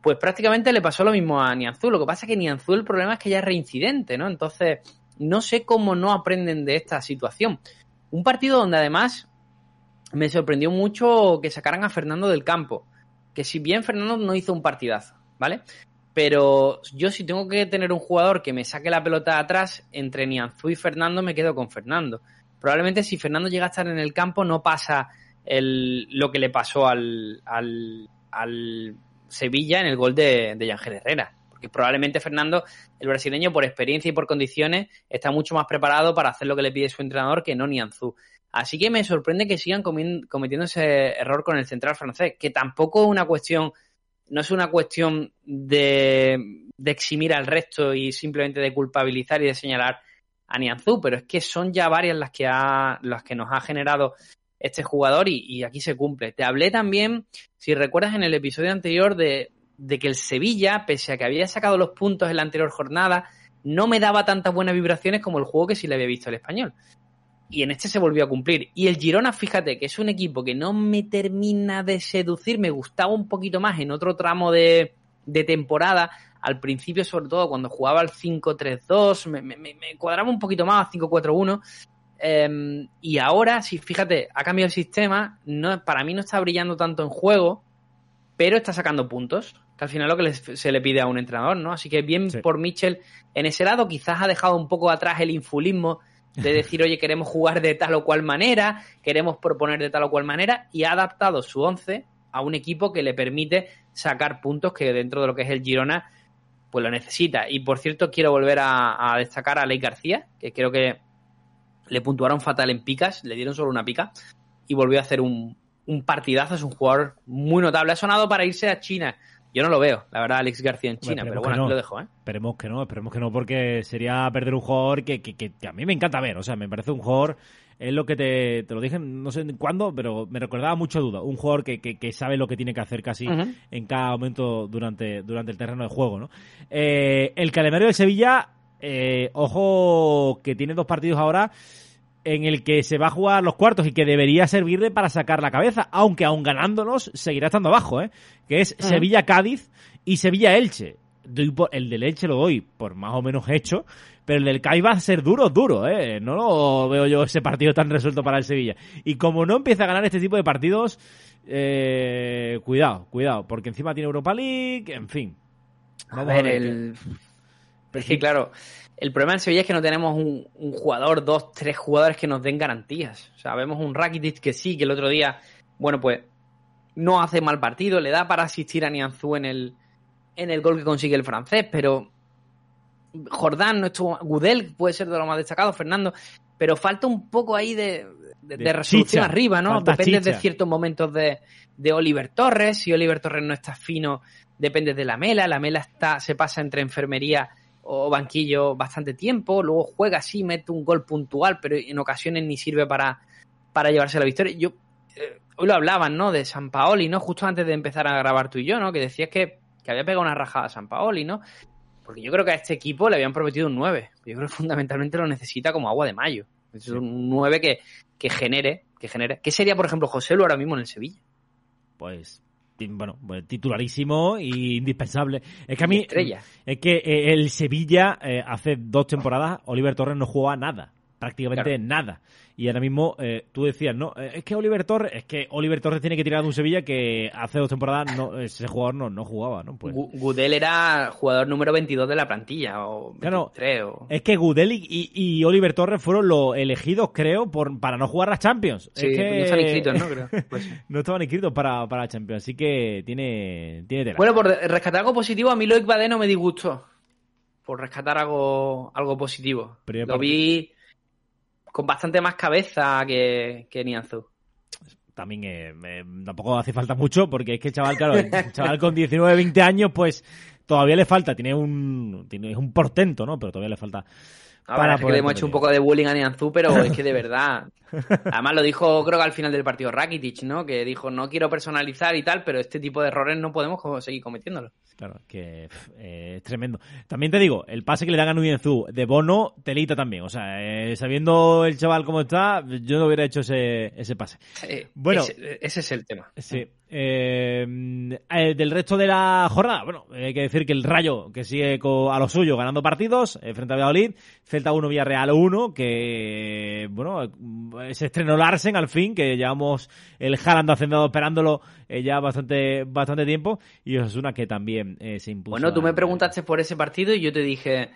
Pues prácticamente le pasó lo mismo a Nianzú. Lo que pasa es que Nianzú el problema es que ya es reincidente, ¿no? Entonces, no sé cómo no aprenden de esta situación. Un partido donde además me sorprendió mucho que sacaran a Fernando del campo. Que si bien Fernando no hizo un partidazo, ¿vale? Pero yo si tengo que tener un jugador que me saque la pelota atrás, entre Nianzú y Fernando me quedo con Fernando. Probablemente si Fernando llega a estar en el campo no pasa el, lo que le pasó al, al, al Sevilla en el gol de, de Yangel Herrera. Porque probablemente Fernando, el brasileño, por experiencia y por condiciones, está mucho más preparado para hacer lo que le pide su entrenador que no Nianzú. Así que me sorprende que sigan cometiendo ese error con el central francés, que tampoco es una cuestión, no es una cuestión de, eximir al resto y simplemente de culpabilizar y de señalar a Nianzú, pero es que son ya varias las que, ha, las que nos ha generado este jugador y, aquí se cumple. Te hablé también, si recuerdas en el episodio anterior, de, de que el Sevilla, pese a que había sacado los puntos en la anterior jornada, no me daba tantas buenas vibraciones como el juego que sí le había visto el español y en este se volvió a cumplir. Y el Girona, fíjate que es un equipo que no me termina de seducir, me gustaba un poquito más en otro tramo de, temporada, al principio sobre todo cuando jugaba al 5-3-2, me, me, me, cuadraba un poquito más a 5-4-1. Em, y ahora, sí, fíjate, ha cambiado el sistema, no, para mí no está brillando tanto en juego, pero está sacando puntos. que al final lo que se le pide a un entrenador, ¿no? Así que bien por Mitchell en ese lado, quizás ha dejado un poco atrás el infulismo de decir, oye, queremos jugar de tal o cual manera, queremos proponer de tal o cual manera, y ha adaptado su once a un equipo que le permite sacar puntos que dentro de lo que es el Girona, pues lo necesita. Y por cierto, quiero volver a, destacar a Ley García, que creo que le puntuaron fatal en picas, le dieron solo una pica, y volvió a hacer un, un partidazo, es un jugador muy notable. Ha sonado para irse a China yo no lo veo, la verdad, Alex García en China, pero bueno, aquí lo dejo, ¿eh? Esperemos que no, esperemos que no, porque sería perder un jugador que, que, a mí me encanta ver. O sea, me parece un jugador, es lo que te, te lo dije, no sé cuándo, pero me recordaba mucho duda. Un jugador que, que, sabe lo que tiene que hacer casi en cada momento durante, durante el terreno de juego, ¿no? Eh, el calendario de Sevilla, eh, ojo que tiene dos partidos ahora en el que se va a jugar los cuartos y que debería servirle para sacar la cabeza, aunque aún ganándonos seguirá estando abajo, ¿eh? que es Sevilla-Cádiz y Sevilla-Elche. El del Elche lo doy por más o menos hecho, pero el del Cádiz va a ser duro, duro, ¿eh? No lo veo yo ese partido tan resuelto para el Sevilla. Y como no empieza a ganar este tipo de partidos, eh, cuidado, cuidado, porque encima tiene Europa League, en fin. a ver, el... Es que claro, el problema en Sevilla es que no tenemos un, jugador, dos, tres jugadores que nos den garantías. O sea, vemos un Rakitic que sí, que el otro día, bueno, pues no hace mal partido, le da para asistir a Nianzú en el, en el gol que consigue el francés, pero Jordán no estuvo, Gudel puede ser de lo más destacado, Fernando, pero falta un poco ahí de, resolución arriba, ¿no? Depende de ciertos momentos de, de Oliver Torres, si Oliver Torres no está fino, depende de la Mela, la Mela está, se pasa entre enfermería o banquillo bastante tiempo, luego juega así, mete un gol puntual, pero en ocasiones ni sirve para, para llevarse la victoria. Yo eh, hoy lo hablaban, ¿no? De San Paoli, ¿no? Justo antes de empezar a grabar tú y yo, ¿no? Que decías que, había pegado una rajada a San Paoli, ¿no? Porque yo creo que a este equipo le habían prometido un 9. Yo creo que fundamentalmente lo necesita como agua de mayo. Es un 9 que, que genere, que genere. ¿Qué sería, por ejemplo, José Lu ahora mismo en el Sevilla? Pues bueno, pues, titularísimo y indispensable. Es que a mí, es que eh, el Sevilla eh, hace dos temporadas, Oliver Torres no jugaba nada, prácticamente nada. Y ahora mismo eh, tú decías, no, eh, es que Oliver Torres, es que Oliver Torres tiene que tirar de un Sevilla que hace dos temporadas no, ese jugador no, no jugaba, ¿no? Pues... Gudel era jugador número 22 de la plantilla, o 23, Es que Gudel y, Oliver Torres fueron los elegidos, creo, por, para no jugar las Champions. Sí, es que... no estaban inscritos, ¿no? Creo. <laughs> Pues no estaban inscritos para, para Champions, así que tiene, tiene tela. Bueno, por rescatar algo positivo, a mí Loic Badé no me disgustó. Por rescatar algo, algo positivo. Lo vi con bastante más cabeza que, que Nianzú. También eh, tampoco hace falta mucho porque es que el chaval, claro, el <laughs> chaval con 19, 20 años, pues todavía le falta, tiene un, tiene un portento, ¿no? Pero todavía le falta Ahora es que le hemos hecho un poco de bullying a Nianzú, pero es que de <laughs> verdad. Además lo dijo creo que al final del partido Rakitic, ¿no? Que dijo, no quiero personalizar y tal, pero este tipo de errores no podemos seguir cometiéndolos. Claro, que eh, es tremendo. También te digo, el pase que le dan a Nianzú de Bono, telita también. O sea, eh, sabiendo el chaval cómo está, yo no hubiera hecho ese, ese pase. bueno, ese, ese, es el tema. Sí. Eh, eh, del resto de la jornada, bueno, hay que decir que el Rayo, que sigue a lo suyo ganando partidos, eh, frente a Valladolid, Celta 1, Villarreal 1, que, bueno, se estrenó Larsen al fin, que llevamos el Haaland hacendado esperándolo ya bastante, bastante tiempo, y es una que también se impuso. Bueno, tú me preguntaste por ese partido y yo te dije,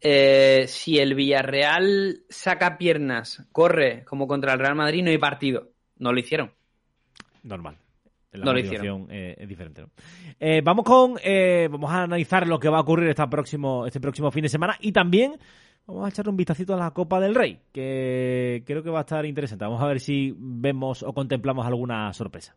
si el Villarreal saca piernas, corre como contra el Real Madrid, no hay partido. No lo hicieron. Normal la no eh, es diferente. Eh, vamos con, eh, vamos a analizar lo que va a ocurrir este próximo, este próximo fin de semana y también vamos a echarle un vistacito a la Copa del Rey, que creo que va a estar interesante. Vamos a ver si vemos o contemplamos alguna sorpresa.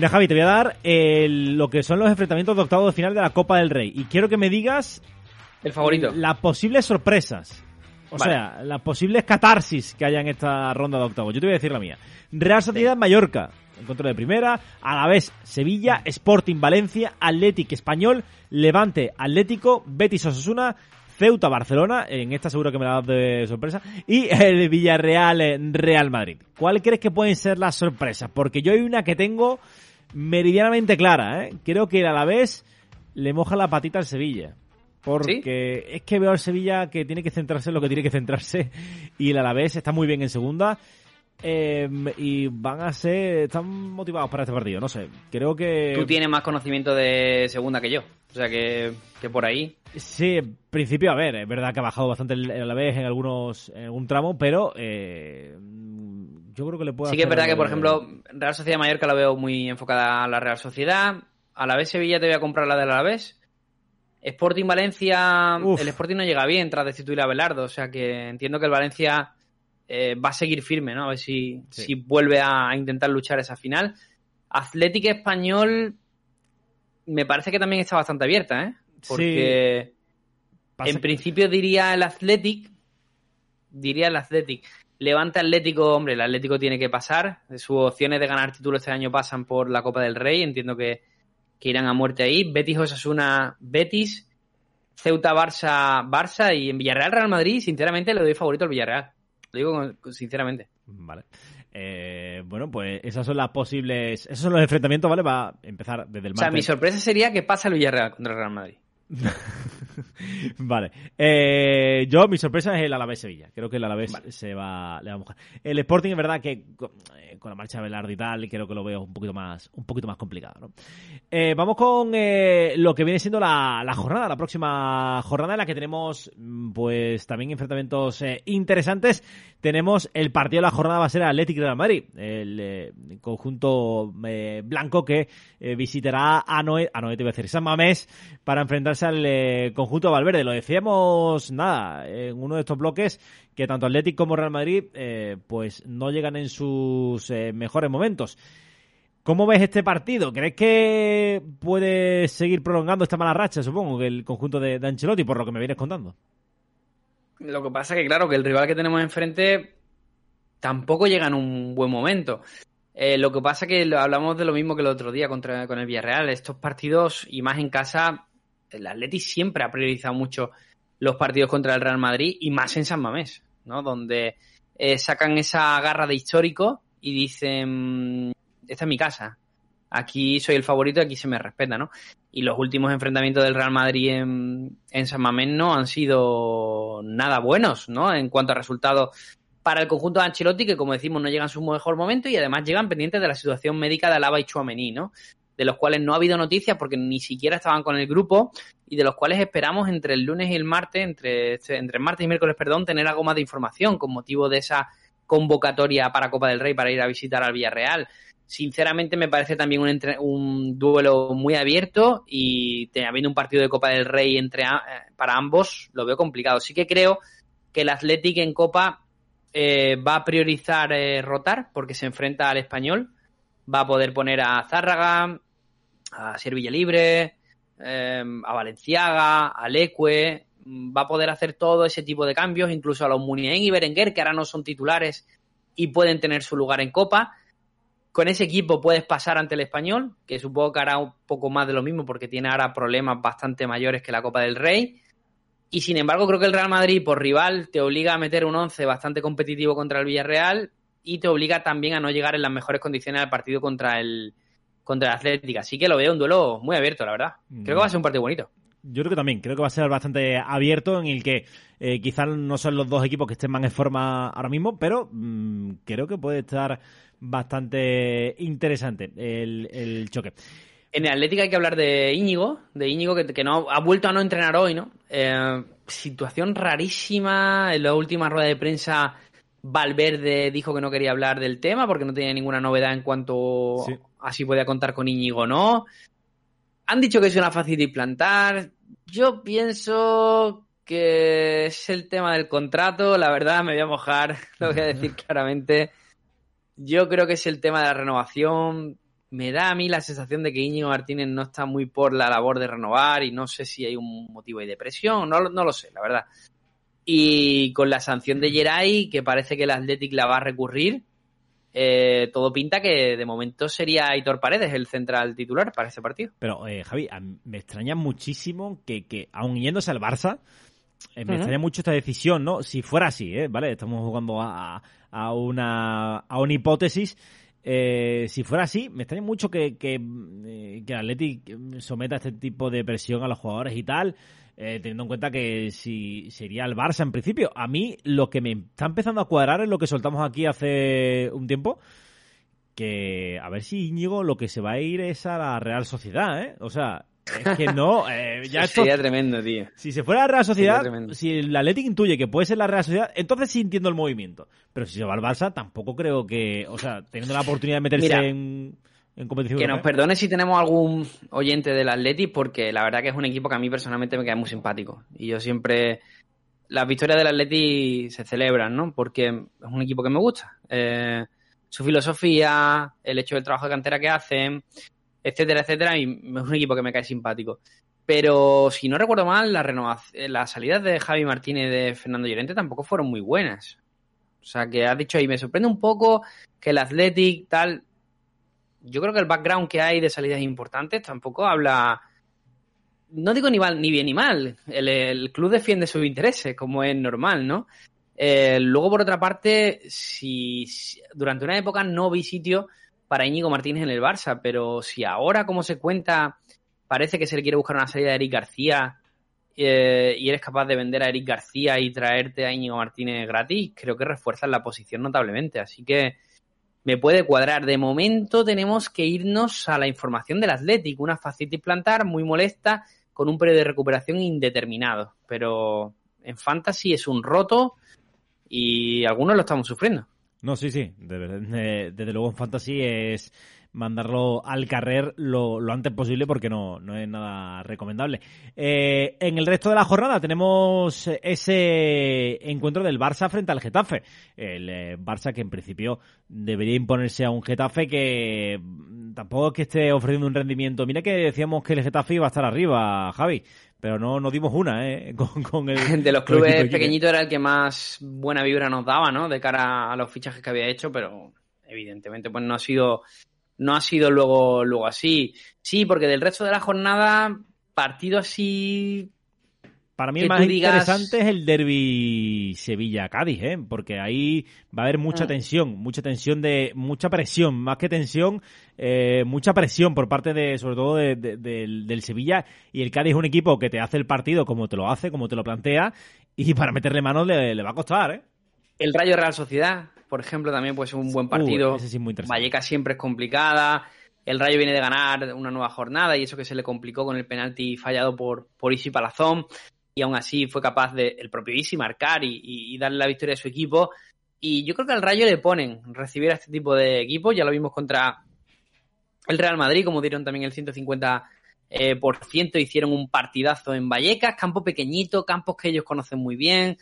Mira, Javi, te voy a dar lo que son los enfrentamientos de octavo de final de la Copa del Rey. Y quiero que me digas. El favorito. Las posibles sorpresas. O sea, las posibles catarsis que haya en esta ronda de octavo. Yo te voy a decir la mía. Real Sociedad Mallorca, encuentro de primera. A la vez, Sevilla, Sporting Valencia, Athletic Español, Levante Atlético, Betis Osasuna, Ceuta Barcelona, en esta seguro que me la das de sorpresa, y el Villarreal Real Madrid. ¿Cuál crees que pueden ser las sorpresas? Porque yo hay una que tengo meridianamente clara, ¿eh? Creo que el Alavés le moja la patita al Sevilla. Porque es que veo al Sevilla que tiene que centrarse en lo que tiene que centrarse y el Alavés está muy bien en segunda. Em, y van a ser, están motivados para este partido, no sé, creo que... Tú tienes más conocimiento de segunda que yo, o sea que, que por ahí... Sí, en principio, a ver, es verdad que ha bajado bastante el, el Alavés en algunos, en algún tramo, pero eh, yo creo que le puede Sí que es verdad que, por ejemplo, Real Sociedad Mallorca la veo muy enfocada a la Real Sociedad, a la vez Sevilla te voy a comprar la del Alavés, Sporting Valencia, el Sporting no llega bien tras destituir a Belardo, o sea que entiendo que el Valencia eh, va a seguir firme, ¿no? A ver si, si vuelve a intentar luchar esa final. Atlético Español me parece que también está bastante abierta, ¿eh? Porque en principio diría el Athletic, diría el Athletic, Levante Atlético, hombre, el Atlético tiene que pasar, sus opciones de ganar título este año pasan por la Copa del Rey, entiendo que que irán a muerte ahí. Betis Osasuna Betis, Ceuta Barça Barça y en Villarreal Real Madrid, sinceramente le doy favorito al Villarreal. Lo digo sinceramente. Vale. Eh, bueno, pues esas son las posibles. Esos son los enfrentamientos, ¿vale? Va a empezar desde el martes. O sea, mi sorpresa sería que pasa el Villarreal contra el Real Madrid. <laughs> vale. Eh, yo, mi sorpresa es el Alavés Sevilla. Creo que el Alavés se va, le va a mojar. El Sporting es verdad que eh, con, la marcha de Velarde y tal, creo que lo veo un poquito más, un poquito más complicado. Eh, vamos con lo que viene siendo la, jornada, la próxima jornada en la que tenemos mm, pues también enfrentamientos interesantes. Tenemos el partido de la jornada va a ser Atlético de Madrid, el conjunto blanco que visitará a Noé, a Noé te voy a decir, San Mamés para enfrentarse al eh, conjunto Valverde. Lo decíamos, nada, en uno de estos bloques que tanto Atlético como Real Madrid eh, pues no llegan en sus eh, mejores momentos. ¿Cómo ves este partido? ¿Crees que puede seguir prolongando esta mala racha, supongo, que el conjunto de, Ancelotti, por lo que me vienes contando? Lo que pasa es que, claro, que el rival que tenemos enfrente tampoco llega en un buen momento. lo que pasa es que hablamos de lo mismo que el otro día contra, con el Villarreal. Estos partidos, y más en casa, el Atleti siempre ha priorizado mucho los partidos contra el Real Madrid y más en San Mamés, ¿no? Donde eh, sacan esa garra de histórico y dicen, esta es mi casa, aquí soy el favorito, aquí se me respeta, ¿no? Y los últimos enfrentamientos del Real Madrid en, San Mamés no han sido nada buenos, ¿no? En cuanto a resultados para el conjunto de Ancelotti, que como decimos no llegan en su mejor momento y además llegan pendientes de la situación médica de Alaba y Chuamení, ¿no? De los cuales no ha habido noticias porque ni siquiera estaban con el grupo y de los cuales esperamos entre el lunes y el martes, entre, entre martes y miércoles, perdón, tener algo más de información con motivo de esa convocatoria para Copa del Rey para ir a visitar al Villarreal. Sinceramente me parece también un, un duelo muy abierto y habiendo un partido de Copa del Rey entre, eh, para ambos lo veo complicado. Sí que creo que el Athletic en Copa eh, va a priorizar eh, rotar porque se enfrenta al español. Va a poder poner a Zárraga, a Servilla Libre, em, a Valenciaga, a Leque, va a poder hacer todo ese tipo de cambios, incluso a los Muniain y Berenguer, que ahora no son titulares y pueden tener su lugar en Copa. Con ese equipo puedes pasar ante el español, que supongo que hará un poco más de lo mismo porque tiene ahora problemas bastante mayores que la Copa del Rey. Y sin embargo, creo que el Real Madrid, por rival, te obliga a meter un 11 bastante competitivo contra el Villarreal y te obliga también a no llegar en las mejores condiciones al partido contra el, contra la Atlética. Así que lo veo un duelo muy abierto, la verdad. Creo que va a ser un partido bonito. Yo creo que también, creo que va a ser bastante abierto en el que eh, quizás no son los dos equipos que estén más en forma ahora mismo, pero mm, creo que puede estar bastante interesante el, choque. En el Atlético hay que hablar de Íñigo, de Íñigo que, no ha vuelto a no entrenar hoy, ¿no? Eh, situación rarísima en la última rueda de prensa Valverde dijo que no quería hablar del tema porque no tenía ninguna novedad en cuanto si podía contar con Íñigo o no. Han dicho que es una fácil de implantar. Yo pienso que es el tema del contrato. La verdad, me voy a mojar, <laughs> lo voy a decir claramente. Yo creo que es el tema de la renovación. Me da a mí la sensación de que Íñigo Martínez no está muy por la labor de renovar y no sé si hay un motivo de depresión. No, no lo sé, la verdad. Y con la sanción de Geray, que parece que el Athletic la va a recurrir, eh, todo pinta que de momento sería Aitor Paredes el central titular para ese partido. Pero, eh, Javi, me extraña muchísimo que, que aun yéndose al Barça, eh, me extraña mucho esta decisión, ¿no? Si fuera así, ¿eh? ¿Vale? Estamos jugando a, a, una, a una hipótesis. Eh, si fuera así, me extraña mucho que, que, que el Athletic someta este tipo de presión a los jugadores y tal, eh, teniendo en cuenta que si sería el Barça en principio. A mí lo que me está empezando a cuadrar es lo que soltamos aquí hace un tiempo, que a ver si Íñigo lo que se va a ir es a la Real Sociedad, ¿eh? O sea, es que no, <laughs> eh, ya esto, Sería tremendo, tío. si se fuera la Real Sociedad, si el Athletic intuye que puede ser la Real Sociedad, entonces sí entiendo el movimiento. Pero si se va al Barça, tampoco creo que, o sea, teniendo la oportunidad de meterse Mira, en, en competición Que nos perdone si tenemos algún oyente del Atleti, porque la verdad que es un equipo que a mí personalmente me queda muy simpático. Y yo siempre. Las victorias del Atleti se celebran, ¿no? Porque es un equipo que me gusta. Eh, su filosofía, el hecho del trabajo de cantera que hacen, etcétera, etcétera. Y es un equipo que me cae simpático. Pero si no recuerdo mal, la eh, las salidas de Javi Martínez y de Fernando Llorente tampoco fueron muy buenas. O sea, que has dicho ahí, me sorprende un poco que el Athletic tal. Yo creo que el background que hay de salidas importantes tampoco habla. No digo ni, mal, ni bien ni mal. El, club defiende sus intereses, como es normal, ¿no? Eh, luego, por otra parte, si, si- durante una época no vi sitio para Íñigo Martínez en el Barça, pero si ahora, como se cuenta, parece que se le quiere buscar una salida de Eric García eh, y eres capaz de vender a Eric García y traerte a Íñigo Martínez gratis, creo que refuerzas la posición notablemente. Así que me puede cuadrar. De momento tenemos que irnos a la información del Athletic, una facitis plantar muy molesta con un periodo de recuperación indeterminado. Pero en Fantasy es un roto y algunos lo estamos sufriendo. No, sí, sí. de verdad, de- desde luego en Fantasy es mandarlo al carrer lo, lo antes posible porque no, no es nada recomendable. Eh, en el resto de la jornada tenemos ese encuentro del Barça frente al Getafe. El eh, Barça que en principio debería imponerse a un Getafe que tampoco es que esté ofreciendo un rendimiento. Mira que decíamos que el Getafe iba a estar arriba, Javi. Pero no nos dimos una, ¿eh? <laughs> Con, con el, <laughs> De los clubes pequeñitos era el que más buena vibra nos daba, ¿no? De cara a los fichajes que había hecho, pero evidentemente pues no ha sido no ha sido luego luego así. Sí, porque del resto de la jornada partido así Para mí el más digas- interesante es el derby Sevilla-Cádiz, ¿eh? porque ahí va a haber mucha Mm. tensión, mucha tensión de, mucha presión, más que tensión, eh, mucha presión por parte de, sobre todo de- de- del, del Sevilla y el Cádiz es un equipo que te hace el partido como te lo hace, como te lo plantea y para meterle manos le, le va a costar, ¿eh? el Rayo Real Sociedad, por ejemplo, también puede ser un buen partido. Uh, ese sí es muy interesante. Vallecas siempre es complicada. El Rayo viene de ganar una nueva jornada y eso que se le complicó con el penalti fallado por, por Isi Palazón. Y aún así fue capaz de el propio Isi marcar y, y- y darle la victoria a su equipo. Y yo creo que al Rayo le ponen recibir a este tipo de equipos. Ya lo vimos contra el Real Madrid, como dieron también el 150 eh, por ciento, hicieron un partidazo en Vallecas, campo pequeñito, campos que ellos conocen muy bien,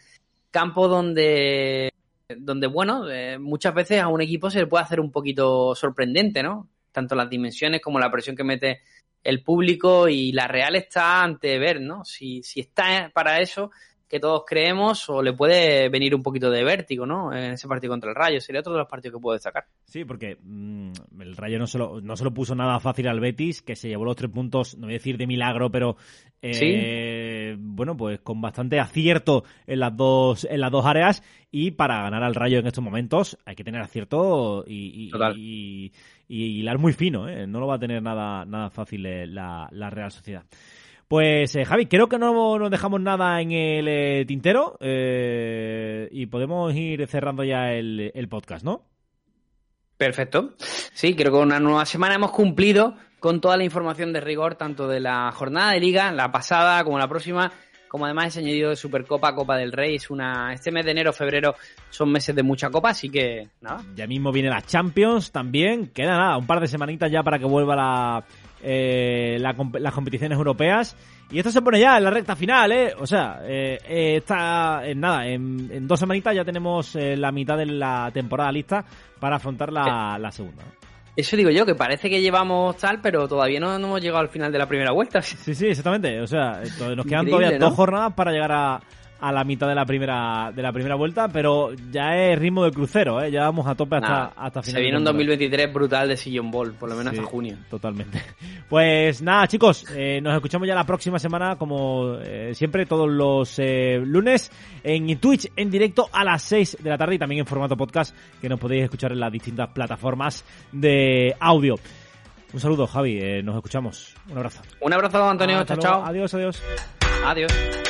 campo donde, donde bueno, eh, muchas veces a un equipo se le puede hacer un poquito sorprendente, ¿no? Tanto las dimensiones como la presión que mete el público y la Real está ante ver, ¿no? Si, si está para eso que todos creemos o le puede venir un poquito de vértigo, ¿no? En ese partido contra el Rayo. Sería otro de los partidos que puedo destacar. Sí, porque mm, el Rayo no se, lo, no se lo puso nada fácil al Betis, que se llevó los tres puntos, no voy a decir de milagro, pero eh, bueno, pues con bastante acierto en las dos en las dos áreas y para ganar al Rayo en estos momentos hay que tener acierto y, y, y- y hilar muy fino, ¿eh? no lo va a tener nada nada fácil eh, la, la Real Sociedad. Pues eh, Javi, creo que no nos dejamos nada en el eh, tintero eh, y podemos ir cerrando ya el, el podcast, ¿no? Perfecto. Sí, creo que una nueva semana hemos cumplido con toda la información de rigor, tanto de la jornada de liga, la pasada como la próxima, como además ese añadido de Supercopa, Copa del Rey. Es una, este mes de enero, febrero son meses de mucha copa, así que nada. Ya mismo viene la Champions también. Queda nada, un par de semanitas ya para que vuelva la, eh, la las competiciones europeas. Y esto se pone ya en la recta final, ¿eh? O sea, eh, eh, está en nada, en, en dos semanitas ya tenemos eh, la mitad de la temporada lista para afrontar la, la segunda. ¿no? Eso digo yo, que parece que llevamos tal, pero todavía no, no hemos llegado al final de la primera vuelta. Sí, sí, exactamente. O sea, nos quedan Increíble, todavía ¿no? dos jornadas para llegar a, a la mitad de la primera de la primera vuelta, pero ya es ritmo de crucero, ¿eh? ya vamos a tope hasta, Nada, hasta final. Se viene un 2023 brutal de Sillon Ball, por lo menos Sí, hasta junio. Totalmente. <laughs> Pues nada, chicos, eh, nos escuchamos ya la próxima semana, como eh, siempre, todos los eh, lunes en Twitch en directo a las 6 de la tarde y también en formato podcast que nos podéis escuchar en las distintas plataformas de audio. Un saludo, Javi, nos escuchamos. Un abrazo. Un abrazo, Antonio. Chao, chao. Adiós, adiós. Adiós.